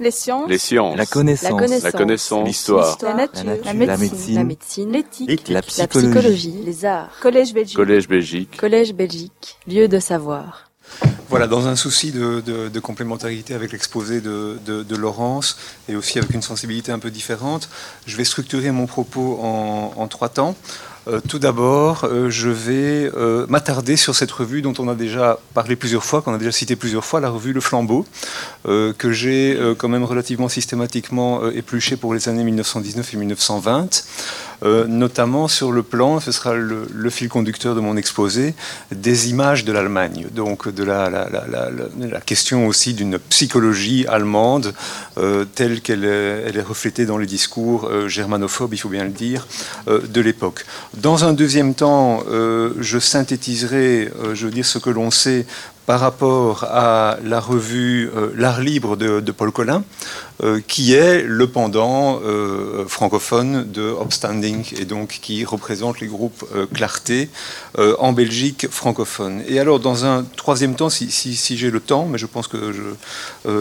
Les sciences. Les sciences. La connaissance. La connaissance. La. L'histoire. La nature. La nature. La La médecine. La. L'éthique. La La psychologie. psychologie. Les arts. Collège Belgique. Collège Belgique. Collège Belgique. Lieu de savoir. Voilà, dans un souci de, de- de complémentarité avec l'exposé de, de- de Laurence et aussi avec une sensibilité un peu différente, je vais structurer mon propos en, en trois temps. Euh, tout d'abord, euh, je vais euh, m'attarder sur cette revue dont on a déjà parlé plusieurs fois, qu'on a déjà cité plusieurs fois, la revue Le Flambeau, que j'ai quand même relativement systématiquement euh, épluché pour les années 1919 et 1920, euh, notamment sur le plan, ce sera le, fil conducteur de mon exposé, des images de l'Allemagne, donc de la, question aussi d'une psychologie allemande euh, telle qu'elle est, reflétée dans les discours euh, germanophobes, il faut bien le dire, de l'époque. Dans un deuxième temps, je synthétiserai, je veux dire, ce que l'on sait par rapport à la revue euh, L'Art libre de, Paul Collin, euh, qui est le pendant euh, francophone de Upstanding et donc qui représente les groupes Clarté en Belgique francophone. Et alors, dans un troisième temps, si, j'ai le temps, mais je pense que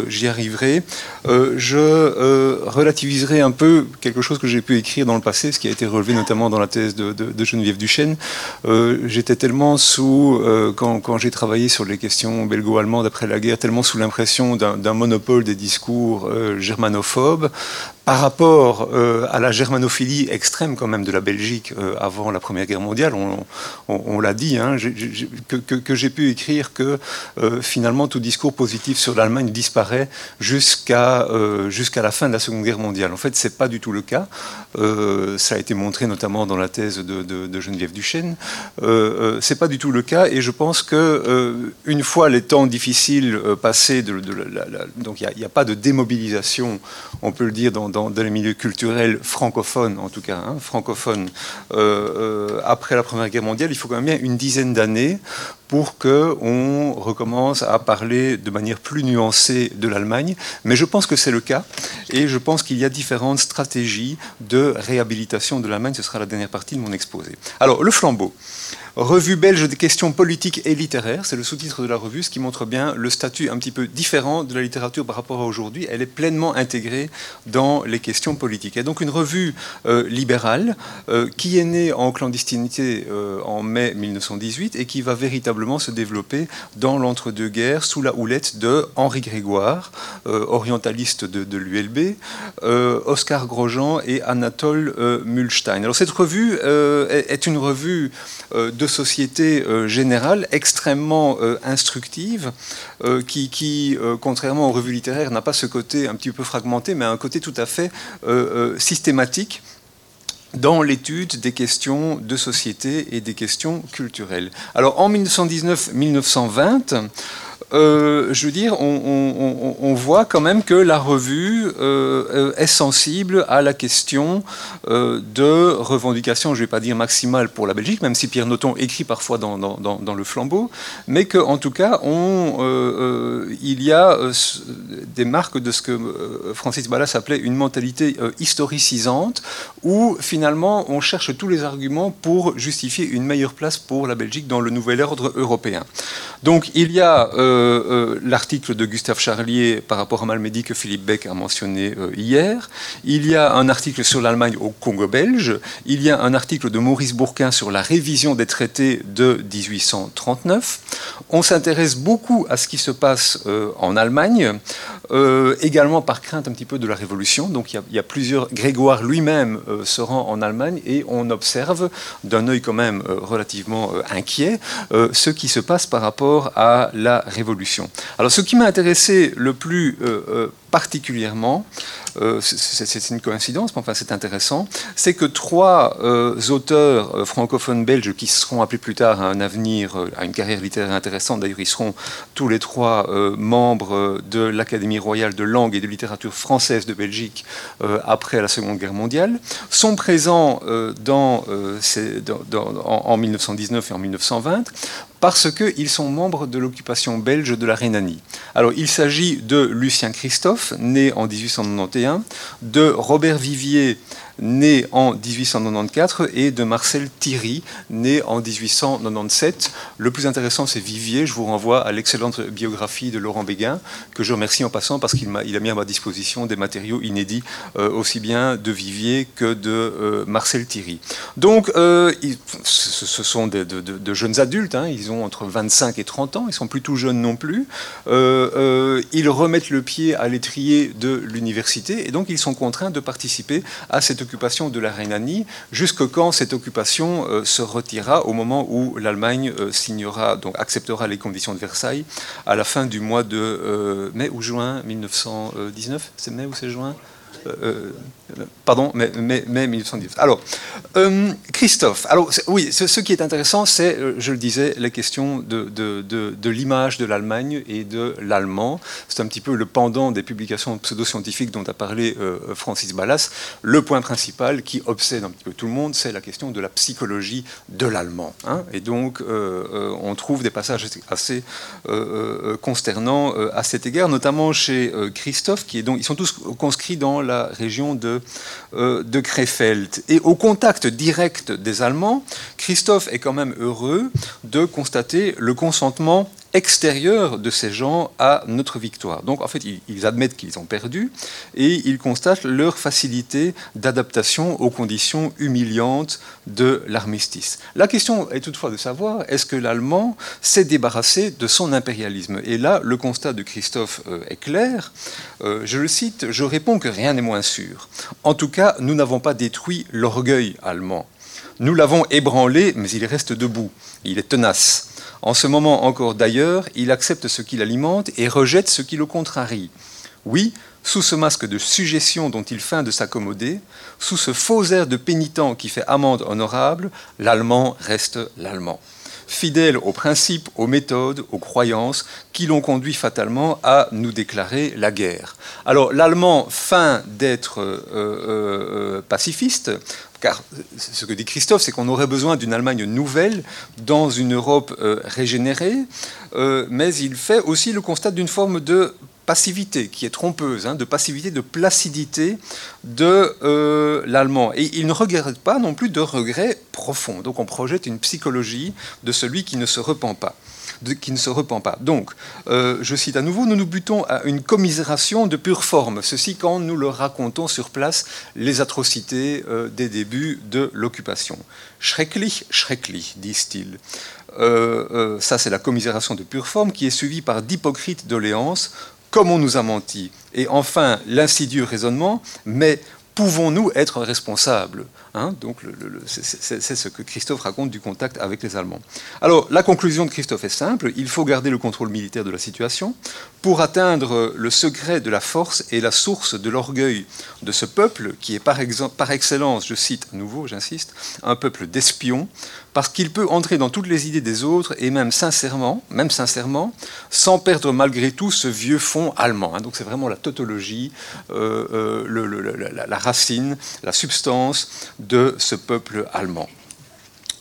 j'y arriverai, je relativiserai un peu quelque chose que j'ai pu écrire dans le passé, ce qui a été relevé notamment dans la thèse de, Geneviève Duchesne. J'étais tellement sous, quand, quand j'ai travaillé sur les questions belgo-allemandes après la guerre, tellement sous l'impression d'un d'un monopole des discours euh, germanophobes par rapport euh, à la germanophilie extrême quand même de la Belgique euh, avant la Première Guerre mondiale, on, l'a dit, hein, que, j'ai pu écrire que euh, finalement tout discours positif sur l'Allemagne disparaît jusqu'à jusqu'à la fin de la Seconde Guerre mondiale. En fait, c'est pas du tout le cas. Ça a été montré notamment dans la thèse de, Geneviève Duchesne. C'est pas du tout le cas, et je pense que une fois les temps difficiles passés, donc il n'y a, pas de démobilisation, on peut le dire dans- dans les milieux culturels francophones, en tout cas hein, francophones, euh, euh, après la Première Guerre mondiale, il faut quand même bien une dizaine d'années pour que on recommence à parler de manière plus nuancée de l'Allemagne. Mais je pense que c'est le cas, et je pense qu'il y a différentes stratégies de réhabilitation de l'Allemagne. Ce sera la dernière partie de mon exposé. Alors, le flambeau. Revue belge des questions politiques et littéraires, c'est le sous-titre de la revue, ce qui montre bien le statut un petit peu différent de la littérature par rapport à aujourd'hui. Elle est pleinement intégrée dans les questions politiques. Et donc une revue euh, libérale euh, qui est née en clandestinité euh, en mai 1918 et qui va véritablement se développer dans l'entre-deux-guerres sous la houlette de Henri Grégoire, euh, orientaliste de, l'ULB, euh, Oscar Grosjean et Anatole euh, Mulstein. Alors cette revue euh, est, une revue de société générale extrêmement instructive, qui, contrairement aux revues littéraires, n'a pas ce côté un petit peu fragmenté, mais un côté tout à fait systématique dans l'étude des questions de société et des questions culturelles. Alors en 1919-1920, euh, je veux dire, on, voit quand même que la revue euh, euh, est sensible à la question de revendication, je ne vais pas dire maximale pour la Belgique, même si Pierre Noton écrit parfois dans, le flambeau, mais qu'en tout cas, il y a des marques de ce que Francis Ballas appelait une mentalité historicisante, où finalement on cherche tous les arguments pour justifier une meilleure place pour la Belgique dans le nouvel ordre européen. Donc il y a euh, l'article de Gustave Charlier par rapport à Malmedy que Philippe Beck a mentionné euh, hier. Il y a un article sur l'Allemagne au Congo belge. Il y a un article de Maurice Bourquin sur la révision des traités de 1839. On s'intéresse beaucoup à ce qui se passe euh, en Allemagne, euh, également par crainte un petit peu de la révolution. Donc il y a, plusieurs. Grégoire lui-même euh, se rend en Allemagne et on observe d'un œil quand même euh, relativement euh, inquiet euh, ce qui se passe par rapport à la révolution. Alors ce qui m'a intéressé le plus euh, euh, particulièrement, euh, c'est- une coïncidence, mais enfin c'est intéressant, c'est que trois euh, auteurs euh, francophones belges qui seront appelés plus tard à un avenir, à une carrière littéraire intéressante, d'ailleurs ils seront tous les trois membres de l'Académie royale de langue et de littérature française de Belgique après la Seconde Guerre mondiale, sont présents en, en 1919 et en 1920 parce qu'ils sont membres de l'occupation belge de la Rhénanie. Alors, il s'agit de Lucien Christophe, né en 1891, de Robert Vivier, né en 1894, et de Marcel Thierry, né en 1897. Le plus intéressant, c'est Vivier. Je vous renvoie à l'excellente biographie de Laurent Béguin, que je remercie en passant parce qu'il a, mis à ma disposition des matériaux inédits, euh, aussi bien de Vivier que de euh, Marcel Thierry. Donc, euh, ce sont de, jeunes adultes, hein. ils ont entre 25 et 30 ans, ils sont plus tout jeunes non plus. ils remettent le pied à l'étrier de l'université et donc ils sont contraints de participer à cette occupation de la Rhénanie, jusque quand cette occupation se retirera au moment où l'Allemagne signera, donc acceptera les conditions de Versailles à la fin du mois de mai ou juin 1919. C'est mai ou c'est juin? Euh, pardon, mais, mais, mais 1910. Alors, euh, Christophe, alors oui, ce, qui est intéressant, c'est, euh, je le disais, la question de, l'image de l'Allemagne et de l'allemand. C'est un petit peu le pendant des publications pseudo-scientifiques dont a parlé Francis Ballas. Le point principal qui obsède un petit peu tout le monde, c'est la question de la psychologie de l'allemand. Hein. et donc, on trouve des passages assez consternants à cet égard, notamment chez Christophe, qui est donc, ils sont tous conscrits dans la région de, euh, de Krefeld. Et au contact direct des Allemands, Christophe est quand même heureux de constater le consentement extérieur de ces gens à notre victoire. Donc en fait, ils, admettent qu'ils ont perdu et ils constatent leur facilité d'adaptation aux conditions humiliantes de l'armistice. La question est toutefois de savoir est-ce que l'Allemand s'est débarrassé de son impérialisme? Et là, le constat de Christophe euh, est clair. Euh, je le cite, je réponds que rien n'est moins sûr. En tout cas, nous n'avons pas détruit l'orgueil allemand. Nous l'avons ébranlé, mais il reste debout. Il est tenace. En ce moment encore d'ailleurs, il accepte ce qui l'alimente et rejette ce qui le contrarie. Oui, sous ce masque de suggestion dont il feint de s'accommoder, sous ce faux air de pénitent qui fait amende honorable, l'allemand reste l'allemand fidèle aux principes, aux méthodes, aux croyances qui l'ont conduit fatalement à nous déclarer la guerre. Alors l'allemand feint d'être euh, euh, euh, pacifiste, car ce que dit Christophe, c'est qu'on aurait besoin d'une Allemagne nouvelle dans une Europe régénérée, mais il fait aussi le constat d'une forme de passivité qui est trompeuse, hein, de passivité, de placidité de euh, l'allemand. Et il ne regrette pas non plus de regrets profonds. Donc on projette une psychologie de celui qui ne se repent pas. De, qui ne se repent pas. Donc, euh, je cite à nouveau, nous nous butons à une commisération de pure forme. Ceci quand nous leur racontons sur place les atrocités euh, des débuts de l'occupation. Schrecklich, schrecklich, disent-ils. ça, c'est la commisération de pure forme qui est suivie par d'hypocrites doléances comme on nous a menti. Et enfin, l'insidieux raisonnement, mais pouvons-nous être responsables hein Donc, c'est ce que Christophe raconte du contact avec les Allemands. Alors, la conclusion de Christophe est simple il faut garder le contrôle militaire de la situation pour atteindre le secret de la force et la source de l'orgueil de ce peuple qui est par, excellence, je cite à nouveau, j'insiste, un peuple d'espions, parce qu'il peut entrer dans toutes les idées des autres et même sincèrement, même sincèrement, sans perdre malgré tout ce vieux fond allemand. Hein. Donc c'est vraiment la tautologie, euh, euh, la, racine, la substance de ce peuple allemand.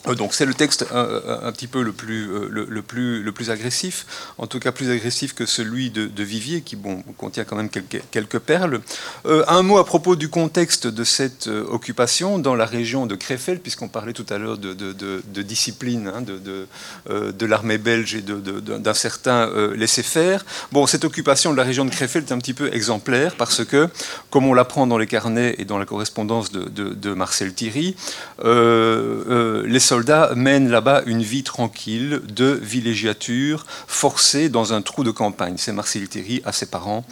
Euh, donc c'est le texte un, petit peu le plus, euh, le, plus, le plus agressif, en tout cas plus agressif que celui de, Vivier, qui bon, contient quand même quelques, perles. Euh, un mot à propos du contexte de cette occupation dans la région de Krefeld, puisqu'on parlait tout à l'heure de, de, discipline hein, de, de l'armée belge et d'un certain laisser-faire. Bon, cette occupation de la région de Krefeld est un petit peu exemplaire, parce que, comme on l'apprend dans les carnets et dans la correspondance de, Marcel Thierry, les soldats mènent là-bas une vie tranquille de villégiature forcée dans un trou de campagne. C'est Marcel Thierry à ses parents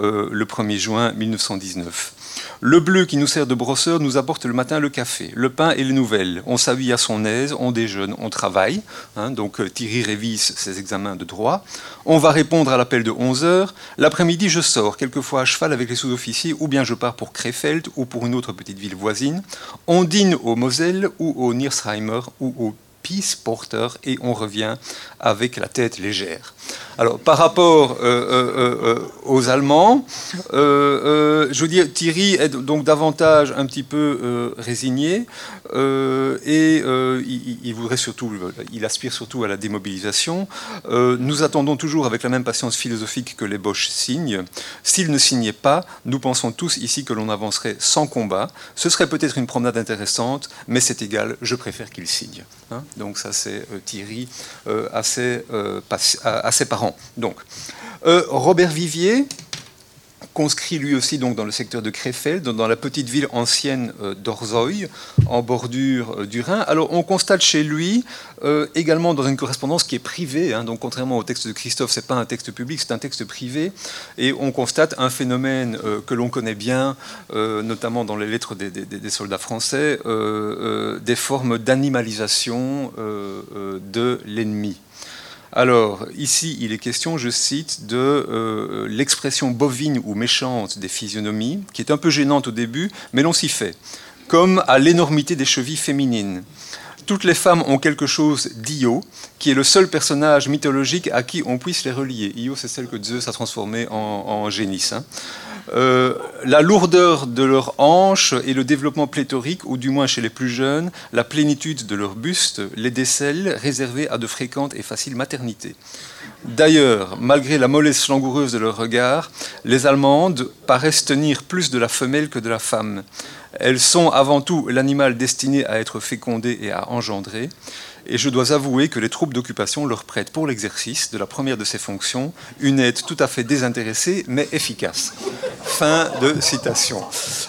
euh, le 1er juin 1919. Le bleu qui nous sert de brosseur nous apporte le matin le café, le pain et les nouvelles. On s'habille à son aise, on déjeune, on travaille. Hein, donc euh, Thierry révise ses examens de droit. On va répondre à l'appel de 11 heures. L'après-midi, je sors, quelquefois à cheval avec les sous-officiers, ou bien je pars pour Krefeld ou pour une autre petite ville voisine. On dîne au Moselle ou au Niersheimer ou au peace porter, et on revient avec la tête légère. Alors, par rapport aux Allemands, je veux dire, Thierry est donc davantage un petit peu résigné, et il, voudrait surtout, il aspire surtout à la démobilisation. nous attendons toujours avec la même patience philosophique que les Boches signent. S'ils ne signaient pas, nous pensons tous ici que l'on avancerait sans combat. Ce serait peut-être une promenade intéressante, mais c'est égal, je préfère qu'ils signent. Hein. Donc ça c'est euh, Thierry euh, à, ses, euh, à, ses, parents. Donc, Robert Vivier, conscrit lui aussi donc dans le secteur de Krefeld, dans la petite ville ancienne euh, d'Orzoy, en bordure euh, du Rhin. Alors on constate chez lui euh, également dans une correspondance qui est privée, hein, donc contrairement au texte de Christophe, c'est pas un texte public, c'est un texte privé, et on constate un phénomène que l'on connaît bien, notamment dans les lettres des, des soldats français, des formes d'animalisation de l'ennemi. Alors, ici, il est question, je cite, de euh, l'expression bovine ou méchante des physionomies, qui est un peu gênante au début, mais l'on s'y fait, comme à l'énormité des chevilles féminines. Toutes les femmes ont quelque chose d'Io, qui est le seul personnage mythologique à qui on puisse les relier. Io, c'est celle que Zeus a transformée en, génisse. Hein. Euh, la lourdeur de leurs hanches et le développement pléthorique, ou du moins chez les plus jeunes, la plénitude de leur buste, les décèlent réservés à de fréquentes et faciles maternités. D'ailleurs, malgré la mollesse langoureuse de leur regard, les Allemandes paraissent tenir plus de la femelle que de la femme. Elles sont avant tout l'animal destiné à être fécondé et à engendrer et je dois avouer que les troupes d'occupation leur prêtent pour l'exercice de la première de ces fonctions une aide tout à fait désintéressée mais efficace. Fin de citation.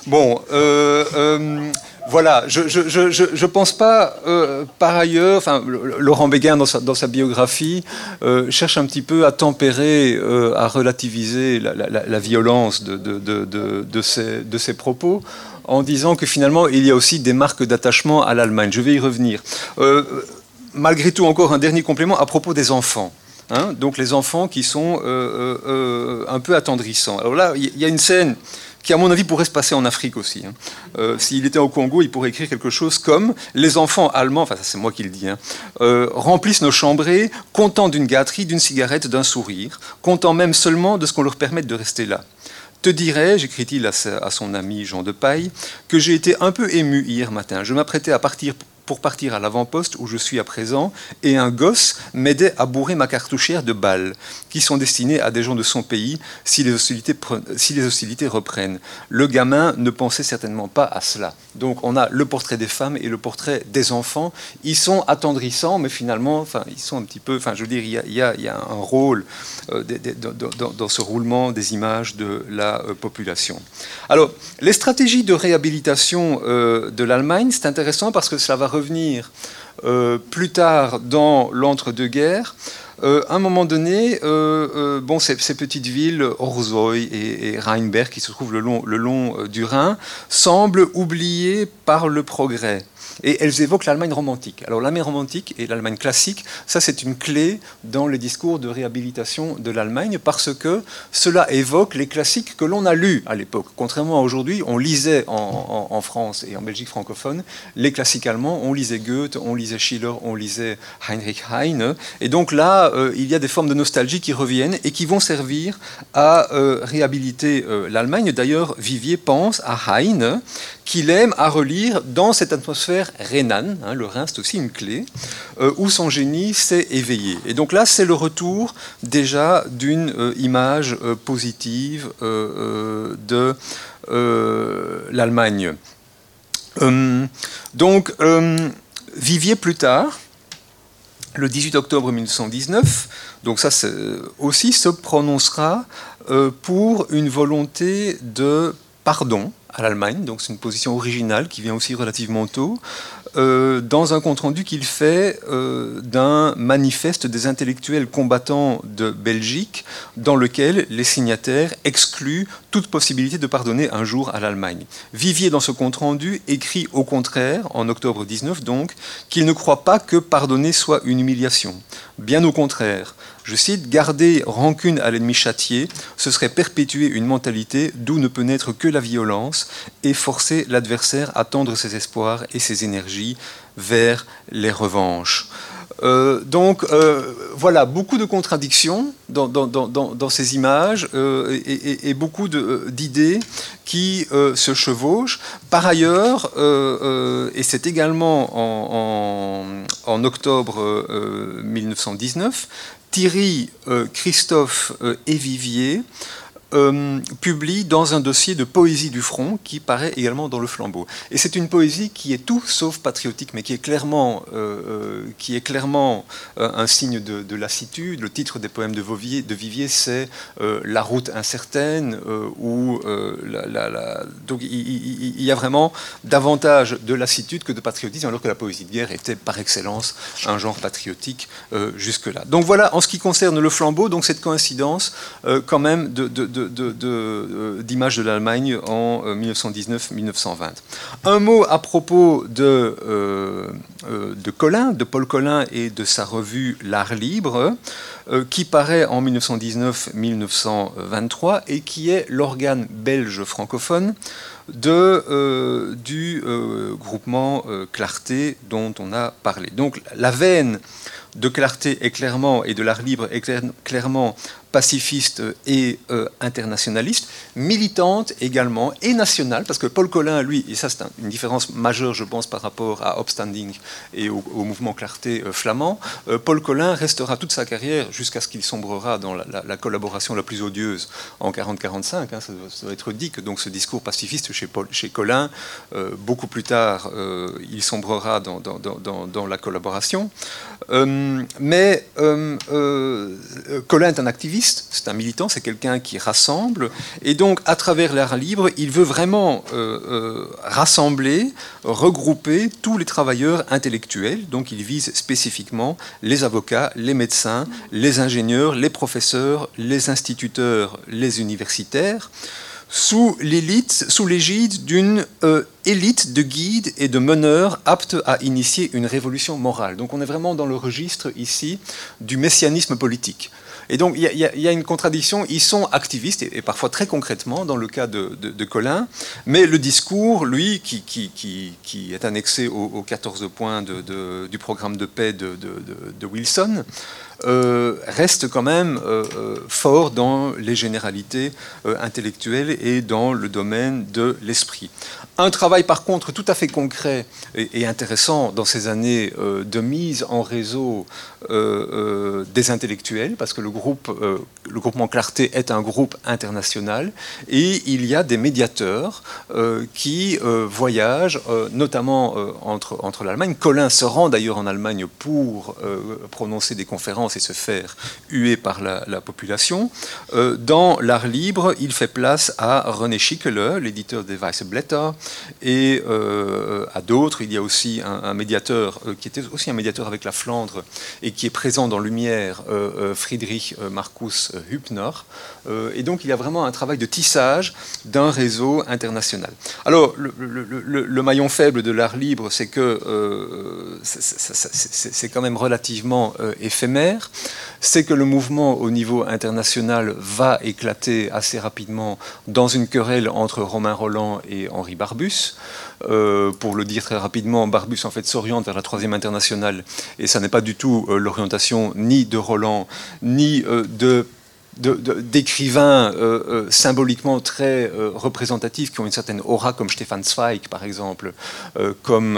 Bon, euh, euh, voilà, je ne pense pas, euh, par ailleurs, enfin, Laurent Béguin, dans sa, biographie, cherche un petit peu à tempérer, à relativiser la, violence de, de, ces, propos en disant que finalement, il y a aussi des marques d'attachement à l'Allemagne. Je vais y revenir malgré tout, encore un dernier complément à propos des enfants. Hein. donc les enfants qui sont euh, euh, euh, un peu attendrissants. Alors là, il y a une scène qui, à mon avis, pourrait se passer en Afrique aussi. Hein. S'il était au Congo, il pourrait écrire quelque chose comme Les enfants allemands, enfin, c'est moi qui le dis, hein, remplissent nos chambrées, contents d'une gâterie, d'une cigarette, d'un sourire, contents même seulement de ce qu'on leur permette de rester là. Te dirais, écrit-il à, à, son ami Jean de Paille, que j'ai été un peu ému hier matin. Je m'apprêtais à partir pour partir à l'avant-poste où je suis à présent, et un gosse m'aidait à bourrer ma cartouchière de balles, qui sont destinées à des gens de son pays si les hostilités, reprennent. Le gamin ne pensait certainement pas à cela. Donc on a le portrait des femmes et le portrait des enfants. Ils sont attendrissants, mais finalement, enfin, ils sont un petit peu, enfin, je veux dire, il y a, il y a, un rôle euh, dans, ce roulement des images de la euh, population. Alors, les stratégies de réhabilitation euh, de l'Allemagne, c'est intéressant parce que cela va euh, plus tard dans l'entre-deux-guerres. Euh, à un moment donné, euh, ces, petites villes, Orzoy et, Rheinberg, qui se trouvent le long du Rhin, semblent oubliées par le progrès et elles évoquent l'Allemagne romantique. Alors l'Allemagne romantique et l'Allemagne classique, ça c'est une clé dans les discours de réhabilitation de l'Allemagne parce que cela évoque les classiques que l'on a lus à l'époque. Contrairement à aujourd'hui, on lisait en, France et en Belgique francophone les classiques allemands, on lisait Goethe, on lisait Schiller, on lisait Heinrich Heine, et donc là euh, il y a des formes de nostalgie qui reviennent et qui vont servir à euh, réhabiliter euh, l'Allemagne. D'ailleurs, Vivier pense à Heine qu'il aime à relire dans cette atmosphère rhénane, hein, le Rhin c'est aussi une clé, euh, où son génie s'est éveillé. Et donc là, c'est le retour déjà d'une euh, image euh, positive de l'Allemagne. donc, Vivier plus tard, le 18 octobre 1919, donc ça aussi se prononcera pour une volonté de pardon à l'Allemagne, donc c'est une position originale qui vient aussi relativement tôt, euh, dans un compte-rendu qu'il fait euh, d'un manifeste des intellectuels combattants de Belgique, dans lequel les signataires excluent toute possibilité de pardonner un jour à l'Allemagne. Vivier, dans ce compte-rendu, écrit au contraire, en octobre 19 donc, qu'il ne croit pas que pardonner soit une humiliation. Bien au contraire, Je cite Garder rancune à l'ennemi châtié, ce serait perpétuer une mentalité d'où ne peut naître que la violence et forcer l'adversaire à tendre ses espoirs et ses énergies vers les revanches. Euh, donc euh, voilà, beaucoup de contradictions dans, ces images euh, et, beaucoup d'idées qui se chevauchent. Par ailleurs, et c'est également en, en octobre 1919, Thierry Christophe et Vivier euh, publie dans un dossier de poésie du front qui paraît également dans le flambeau. Et c'est une poésie qui est tout sauf patriotique, mais qui est clairement, euh, euh, qui est clairement un signe de, lassitude. Le titre des poèmes de, de Vivier, c'est La route incertaine, où donc il, y a vraiment davantage de lassitude que de patriotisme, alors que la poésie de guerre était par excellence un genre patriotique jusque-là. Donc voilà, en ce qui concerne le flambeau, donc cette coïncidence quand même de euh, d'images de, l'Allemagne en 1919-1920. Euh, Un mot à propos de, euh, de Collin, de Paul Collin et de sa revue L'Art libre, qui paraît en 1919-1923 et qui est l'organe belge francophone de, du groupement Clarté dont on a parlé. Donc la veine de Clarté est clairement, et de l'art libre est clairement pacifiste et euh, internationaliste, militante également et nationale, parce que Paul Collin, lui, et ça c'est une différence majeure, je pense, par rapport à Upstanding et au, mouvement Clarté euh, flamand, euh, Paul Collin restera toute sa carrière jusqu'à ce qu'il sombrera dans la, collaboration la plus odieuse en 40-45, hein, ça, doit être dit que donc ce discours pacifiste chez, Paul, Collin, beaucoup plus tard, il sombrera dans, dans la collaboration. mais Collin est un activiste c'est un militant, c'est quelqu'un qui rassemble. Et donc, à travers l'art libre, il veut vraiment euh, euh, rassembler, regrouper tous les travailleurs intellectuels. Donc, il vise spécifiquement les avocats, les médecins, les ingénieurs, les professeurs, les instituteurs, les universitaires sous l'égide d'une euh, élite de guides et de meneurs aptes à initier une révolution morale. Donc on est vraiment dans le registre ici du messianisme politique. Et donc, il y, a une contradiction. Ils sont activistes, et, parfois très concrètement, dans le cas de, Colin, mais le discours, lui, qui, qui, est annexé aux, 14 points du programme de paix de, Wilson, euh, reste quand même euh, euh, fort dans les généralités intellectuelles et dans le domaine de l'esprit. Un travail par contre tout à fait concret et, intéressant dans ces années de mise en réseau des intellectuels, parce que le, groupe, le groupement Clarté est un groupe international, et il y a des médiateurs qui voyagent, notamment entre, entre l'Allemagne. Colin se rend d'ailleurs en Allemagne pour prononcer des conférences et se faire huer par la, population. Euh, dans l'art libre, il fait place à René Schickele, l'éditeur des Weissblätter, et euh, à d'autres. Il y a aussi un, médiateur euh, qui était aussi un médiateur avec la Flandre qui est présent dans Lumière, Friedrich Markus Hübner. et donc il y a vraiment un travail de tissage d'un réseau international. Alors le, maillon faible de l'art libre, c'est que c'est quand même relativement éphémère c'est que le mouvement au niveau international va éclater assez rapidement dans une querelle entre Romain Roland et Henri Barbus. Euh, pour le dire très rapidement, Barbus en fait s'oriente vers la troisième internationale. Et ça n'est pas du tout euh, l'orientation ni de Roland ni euh, de d'écrivains euh, euh, symboliquement très euh, représentatifs qui ont une certaine aura, comme Stefan Zweig, par exemple, comme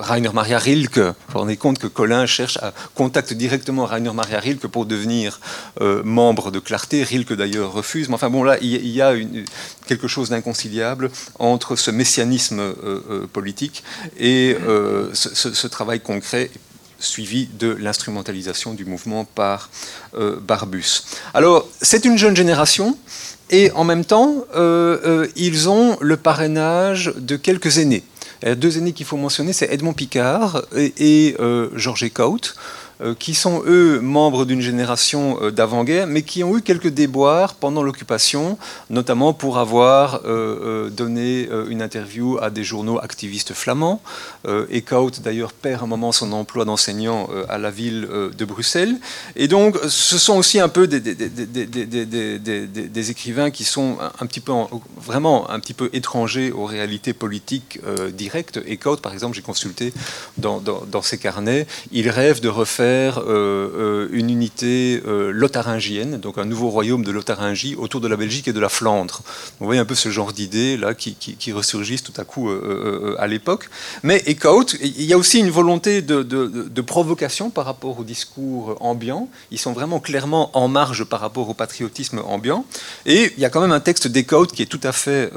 Rainer Maria Rilke. Vous vous rendez compte que Colin cherche à contacter directement Rainer Maria Rilke pour devenir membre de Clarté. Rilke, d'ailleurs, refuse. Mais enfin, bon, là, il y a quelque chose d'inconciliable entre ce messianisme politique et ce travail concret suivi de l'instrumentalisation du mouvement par euh, Barbus. Alors, c'est une jeune génération, et en même temps, euh, euh, ils ont le parrainage de quelques aînés. deux aînés qu'il faut mentionner, c'est Edmond Picard et, Georges Ecaut. Euh, qui sont eux membres d'une génération euh, d'avant-guerre, mais qui ont eu quelques déboires pendant l'occupation, notamment pour avoir euh, donné une interview à des journaux activistes flamands. Eckhout d'ailleurs perd un moment son emploi d'enseignant à la ville de Bruxelles. Et donc ce sont aussi un peu des, écrivains qui sont vraiment un petit peu étrangers aux réalités politiques directes. Eckhout par exemple, j'ai consulté dans, dans ses carnets, il rêve de refaire euh, euh, une unité euh, lotharingienne, donc un nouveau royaume de Lotharingie autour de la Belgique et de la Flandre. Vous voyez un peu ce genre d'idées là qui, ressurgissent tout à coup à l'époque. Mais Eckhout, il y a aussi une volonté de, provocation par rapport au discours ambiant. Ils sont vraiment clairement en marge par rapport au patriotisme ambiant. Et il y a quand même un texte d'Eckhout qui est tout à fait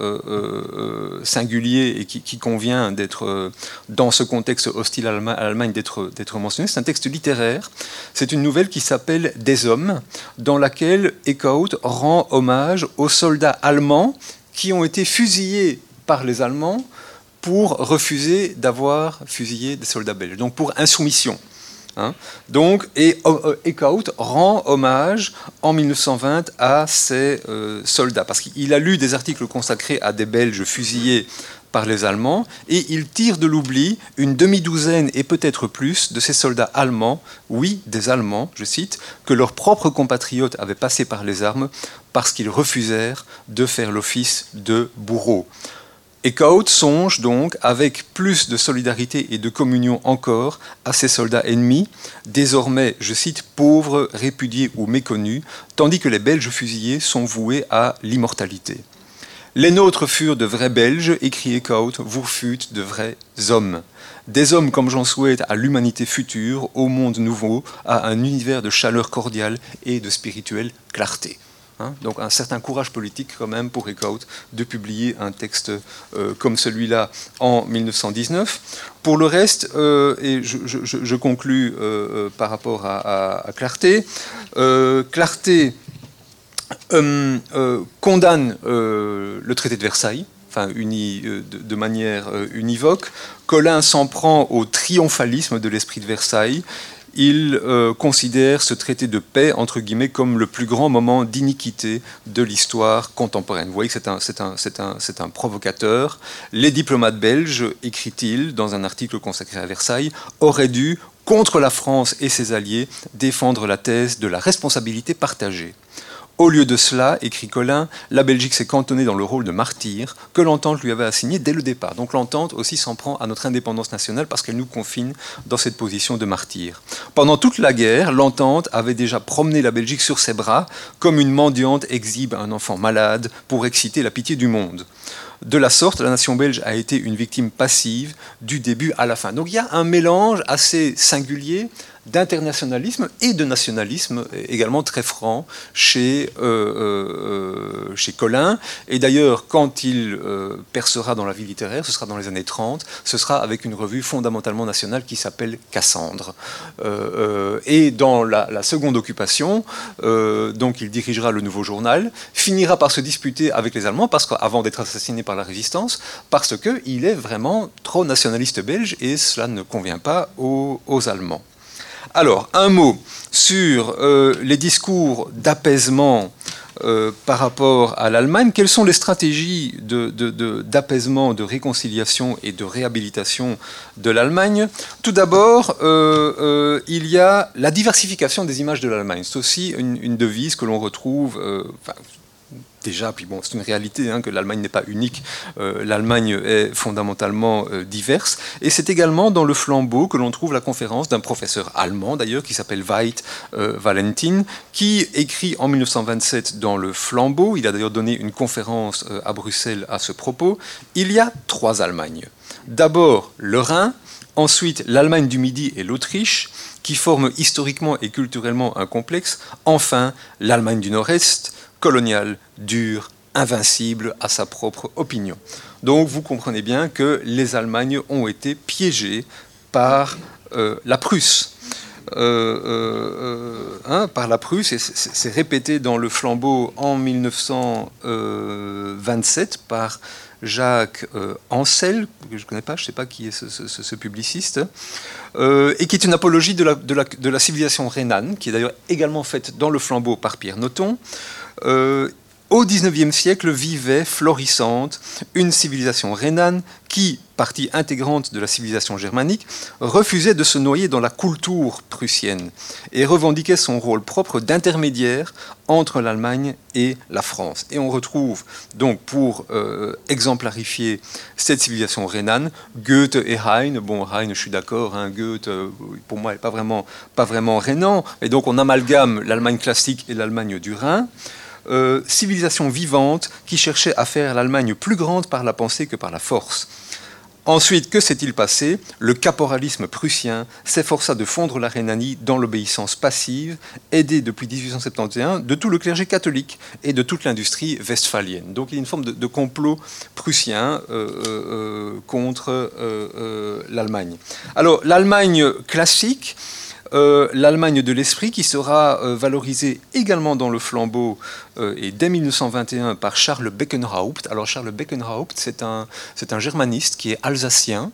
singulier et qui, convient d'être dans ce contexte hostile à l'Allemagne d'être mentionné. C'est un texte littéraire c'est une nouvelle qui s'appelle Des hommes, dans laquelle Eckhout rend hommage aux soldats allemands qui ont été fusillés par les Allemands pour refuser d'avoir fusillé des soldats belges, donc pour insoumission. Hein. Donc, et euh, Eckhout rend hommage en 1920 à ces euh, soldats, parce qu'il a lu des articles consacrés à des Belges fusillés par les Allemands, et il tire de l'oubli une demi-douzaine et peut-être plus de ces soldats allemands, oui, des Allemands, je cite, que leurs propres compatriotes avaient passé par les armes parce qu'ils refusèrent de faire l'office de bourreaux. Eckhout songe donc avec plus de solidarité et de communion encore à ces soldats ennemis, désormais, je cite, pauvres, répudiés ou méconnus, tandis que les Belges fusillés sont voués à l'immortalité. Les nôtres furent de vrais Belges, écrit Eckhout, vous fûtes de vrais hommes. Des hommes comme j'en souhaite à l'humanité future, au monde nouveau, à un univers de chaleur cordiale et de spirituelle clarté. Hein, donc un certain courage politique quand même pour Eckhout de publier un texte euh, comme celui-là en 1919. Pour le reste, euh, et je, conclus euh, par rapport à Clarté, Clarté euh, euh, condamne euh, le traité de Versailles, de, manière univoque. Colin s'en prend au triomphalisme de l'esprit de Versailles. Il considère ce traité de paix, entre guillemets, comme le plus grand moment d'iniquité de l'histoire contemporaine. Vous voyez que c'est un, provocateur. Les diplomates belges, écrit-il dans un article consacré à Versailles, auraient dû, contre la France et ses alliés, défendre la thèse de la responsabilité partagée. Au lieu de cela, écrit Colin, la Belgique s'est cantonnée dans le rôle de martyr que l'entente lui avait assigné dès le départ. Donc l'entente aussi s'en prend à notre indépendance nationale parce qu'elle nous confine dans cette position de martyr. Pendant toute la guerre, l'entente avait déjà promené la Belgique sur ses bras comme une mendiante exhibe un enfant malade pour exciter la pitié du monde. De la sorte, la nation belge a été une victime passive du début à la fin. Donc il y a un mélange assez singulier d'internationalisme et de nationalisme également très franc chez, euh, euh, chez Colin. Et d'ailleurs, quand il euh, percera dans la vie littéraire, ce sera dans les années 30, ce sera avec une revue fondamentalement nationale qui s'appelle Cassandre. et dans la, seconde occupation, donc il dirigera le nouveau journal, finira par se disputer avec les Allemands, parce qu'avant d'être assassiné par la résistance, parce qu'il est vraiment trop nationaliste belge et cela ne convient pas aux Allemands. Alors, un mot sur euh, les discours d'apaisement euh, par rapport à l'Allemagne. Quelles sont les stratégies d'apaisement, de, réconciliation et de réhabilitation de l'Allemagne? Tout d'abord, euh, il y a la diversification des images de l'Allemagne. C'est aussi une, devise que l'on retrouve, déjà, puis bon, c'est une réalité hein, que l'Allemagne n'est pas unique, euh, l'Allemagne est fondamentalement euh, diverse, et c'est également dans le flambeau que l'on trouve la conférence d'un professeur allemand d'ailleurs, qui s'appelle Veit euh, Valentin, qui écrit en 1927 dans le flambeau, il a d'ailleurs donné une conférence à Bruxelles à ce propos, il y a trois Allemagnes. D'abord le Rhin, ensuite l'Allemagne du Midi et l'Autriche, qui forment historiquement et culturellement un complexe, enfin l'Allemagne du Nord-Est, colonial, dur, invincible à sa propre opinion. Donc vous comprenez bien que les Allemagnes ont été piégées par euh, la Prusse. hein, par la Prusse, et c'est répété dans le flambeau en 1927 par Jacques Ancel, que je ne connais pas, je ne sais pas qui est ce, publiciste, et qui est une apologie de la, de la civilisation rhénane, qui est d'ailleurs également faite dans le flambeau par Pierre Noton au XIXe siècle vivait florissante une civilisation rhénane qui, partie intégrante de la civilisation germanique, refusait de se noyer dans la culture prussienne et revendiquait son rôle propre d'intermédiaire entre l'Allemagne et la France. Et on retrouve donc pour euh, exemplarifier cette civilisation rhénane Goethe et Heine. Bon, Heine, je suis d'accord, hein, Goethe, euh, pour moi, n'est pas vraiment, pas vraiment rhénan. Et donc on amalgame l'Allemagne classique et l'Allemagne du Rhin. Euh, civilisation vivante qui cherchait à faire l'Allemagne plus grande par la pensée que par la force. Ensuite, que s'est-il passé? Le caporalisme prussien s'efforça de fondre la Rhénanie dans l'obéissance passive, aidé depuis 1871 de tout le clergé catholique et de toute l'industrie westphalienne. Donc il y a une forme de, complot prussien euh, euh, contre l'Allemagne. Alors l'Allemagne classique, euh, l'Allemagne de l'esprit qui sera euh, valorisée également dans le flambeau euh, et dès 1921 par Charles Beckenhaupt. Alors Charles Beckenhaupt, c'est un, un germaniste qui est alsacien,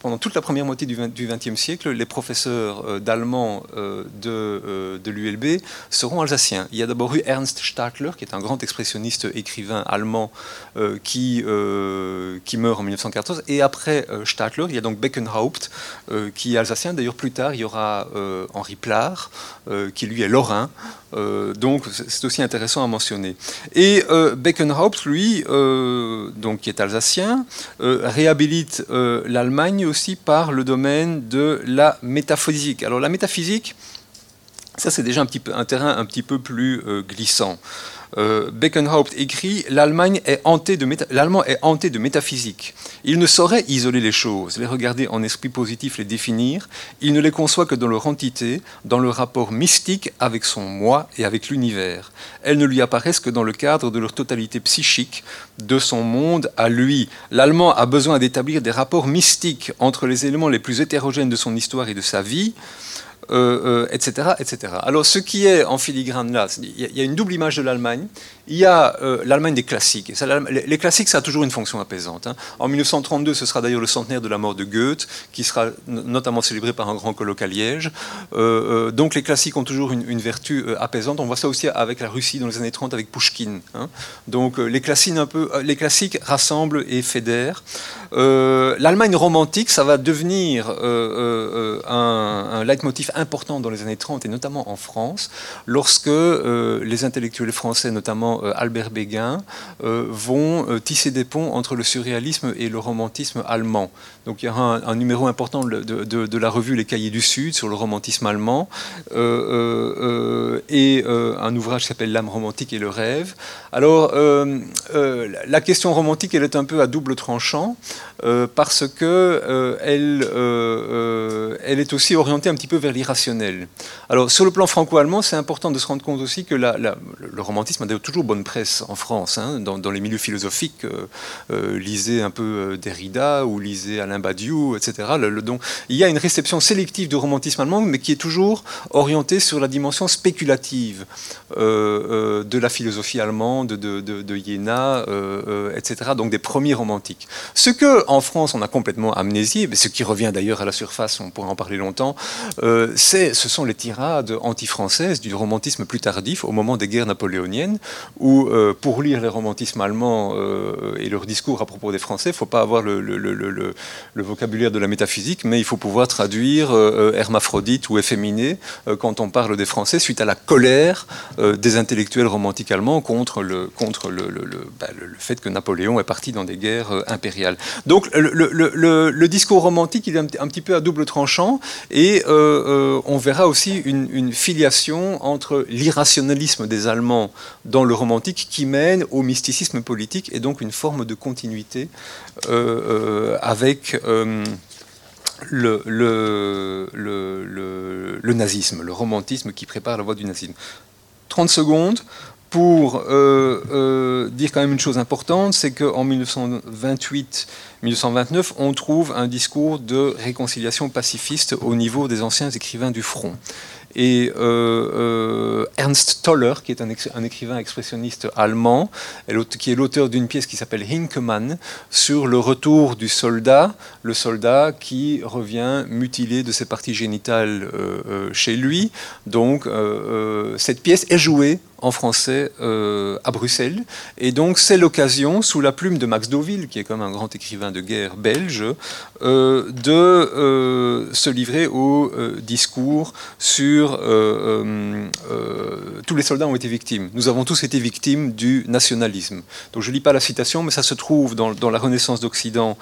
pendant toute la première moitié du XXe siècle, les professeurs euh, d'allemand de, de l'ULB seront alsaciens. Il y a d'abord eu Ernst Stadler, qui est un grand expressionniste écrivain allemand qui, qui meurt en 1914. Et après Stadler, il y a donc Beckenhaupt, qui est alsacien. D'ailleurs, plus tard, il y aura Henri Plard, qui lui est lorrain. donc, c'est aussi intéressant à mentionner. Et Beckenhaupt, lui, donc, qui est alsacien, réhabilite l'Allemagne aussi par le domaine de la métaphysique. Alors la métaphysique, ça c'est déjà un, petit un terrain un petit peu plus euh, glissant. Euh, Beckenhaupt écrit L'Allemagne est hantée de l'allemand est hanté de métaphysique. Il ne saurait isoler les choses, les regarder en esprit positif, les définir. Il ne les conçoit que dans leur entité, dans le rapport mystique avec son moi et avec l'univers. Elles ne lui apparaissent que dans le cadre de leur totalité psychique, de son monde à lui. L'allemand a besoin d'établir des rapports mystiques entre les éléments les plus hétérogènes de son histoire et de sa vie etc., euh, etc. Euh, Alors, ce qui est en filigrane là, il y, a une double image de l'Allemagne. Il y a euh, l'Allemagne des classiques. les classiques, ça a toujours une fonction apaisante. Hein. En 1932, ce sera d'ailleurs le centenaire de la mort de Goethe, qui sera notamment célébré par un grand colloque à Liège. donc, les classiques ont toujours une, vertu apaisante. On voit ça aussi avec la Russie dans les années 30 avec Pushkin. Hein. Donc, les classiques, rassemblent et fédèrent. L'Allemagne romantique, ça va devenir un, leitmotiv important dans les années 30 et notamment en France, lorsque euh, les intellectuels français, notamment euh, Albert Béguin, euh, vont tisser des ponts entre le surréalisme et le romantisme allemand. Donc il y aura un, numéro important de, la revue Les Cahiers du Sud sur le romantisme allemand et un ouvrage qui s'appelle L'âme romantique et le rêve. Alors la question romantique, elle est un peu à double tranchant parce que elle, est aussi orientée un petit peu vers les rationnel. Alors, sur le plan franco-allemand, c'est important de se rendre compte aussi que le romantisme a toujours bonne presse en France. Hein, dans, les milieux philosophiques, euh, euh, lisez un peu euh, Derrida ou lisez Alain Badiou, etc. Donc, il y a une réception sélective du romantisme allemand, mais qui est toujours orientée sur la dimension spéculative de la philosophie allemande, de, de, de etc. Donc, des premiers romantiques. Ce que, en France, on a complètement amnésié, mais ce qui revient d'ailleurs à la surface, on pourrait en parler longtemps, ce sont les tirades anti-françaises du romantisme plus tardif au moment des guerres napoléoniennes, où euh, pour lire les romantismes allemands euh, et leurs discours à propos des Français, il ne faut pas avoir le, vocabulaire de la métaphysique, mais il faut pouvoir traduire euh, hermaphrodite ou efféminé quand on parle des Français suite à la colère des intellectuels romantiques allemands contre, bah, le, fait que Napoléon est parti dans des guerres impériales. Donc le, discours romantique, il est un, petit peu à double tranchant et on verra aussi une, filiation entre l'irrationalisme des Allemands dans le romantique qui mène au mysticisme politique et donc une forme de continuité euh, euh, avec le, le, nazisme, le romantisme qui prépare la voie du nazisme. 30 secondes pour euh, euh, dire quand même une chose importante, c'est qu'en 1928-1929, on trouve un discours de réconciliation pacifiste au niveau des anciens écrivains du front. Et euh, euh, Ernst Toller, qui est un, un écrivain expressionniste allemand, qui est l'auteur d'une pièce qui s'appelle Hinkemann, sur le retour du soldat, le soldat qui revient mutilé de ses parties génitales euh, chez lui. Donc, cette pièce est jouée en français euh, à Bruxelles. Et donc, c'est l'occasion, sous la plume de Max Deauville, qui est comme un grand écrivain de guerre belge, euh, de euh, se livrer au discours sur tous les soldats ont été victimes. Nous avons tous été victimes du nationalisme. Donc, je ne lis pas la citation, mais ça se trouve dans, dans la Renaissance d'Occident,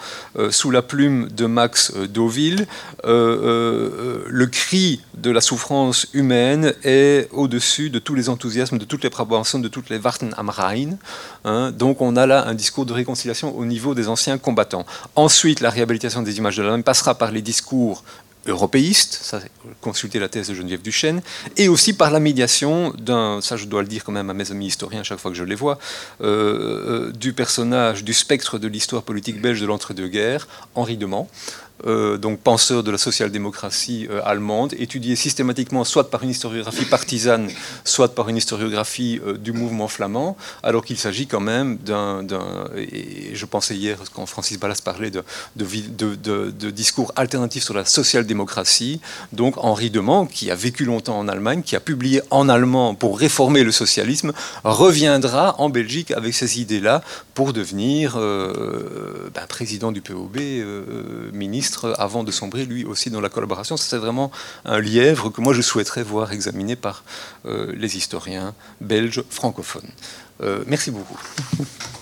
sous la plume de Max Deauville. Le cri de la souffrance humaine est au-dessus de tous les enthousiasmes, de toutes les propensions, de toutes les Warten am Rhein. hein. donc on a là un discours de réconciliation au niveau des anciens combattants. Ensuite, la réhabilitation des images de l'Allemagne passera par les discours européistes, ça, consulter la thèse de Geneviève Duchesne, et aussi par la médiation d'un, ça je dois le dire quand même à mes amis historiens chaque fois que je les vois, euh, euh, du personnage du spectre de l'histoire politique belge de l'entre-deux-guerres, Henri Demand, euh, donc penseur de la social-démocratie allemande, étudié systématiquement soit par une historiographie partisane, soit par une historiographie du mouvement flamand, alors qu'il s'agit quand même d'un, et je pensais hier quand Francis Ballas parlait de, de, de- de- de discours alternatifs sur la donc Henri Demand, qui a vécu longtemps en Allemagne, qui a publié en allemand pour réformer le socialisme, reviendra en Belgique avec ces idées-là pour devenir euh, ben, président du POB, euh, ministre, avant de sombrer lui aussi dans la collaboration. C'est vraiment un lièvre que moi je souhaiterais voir examiné par euh, les historiens belges francophones. Merci beaucoup.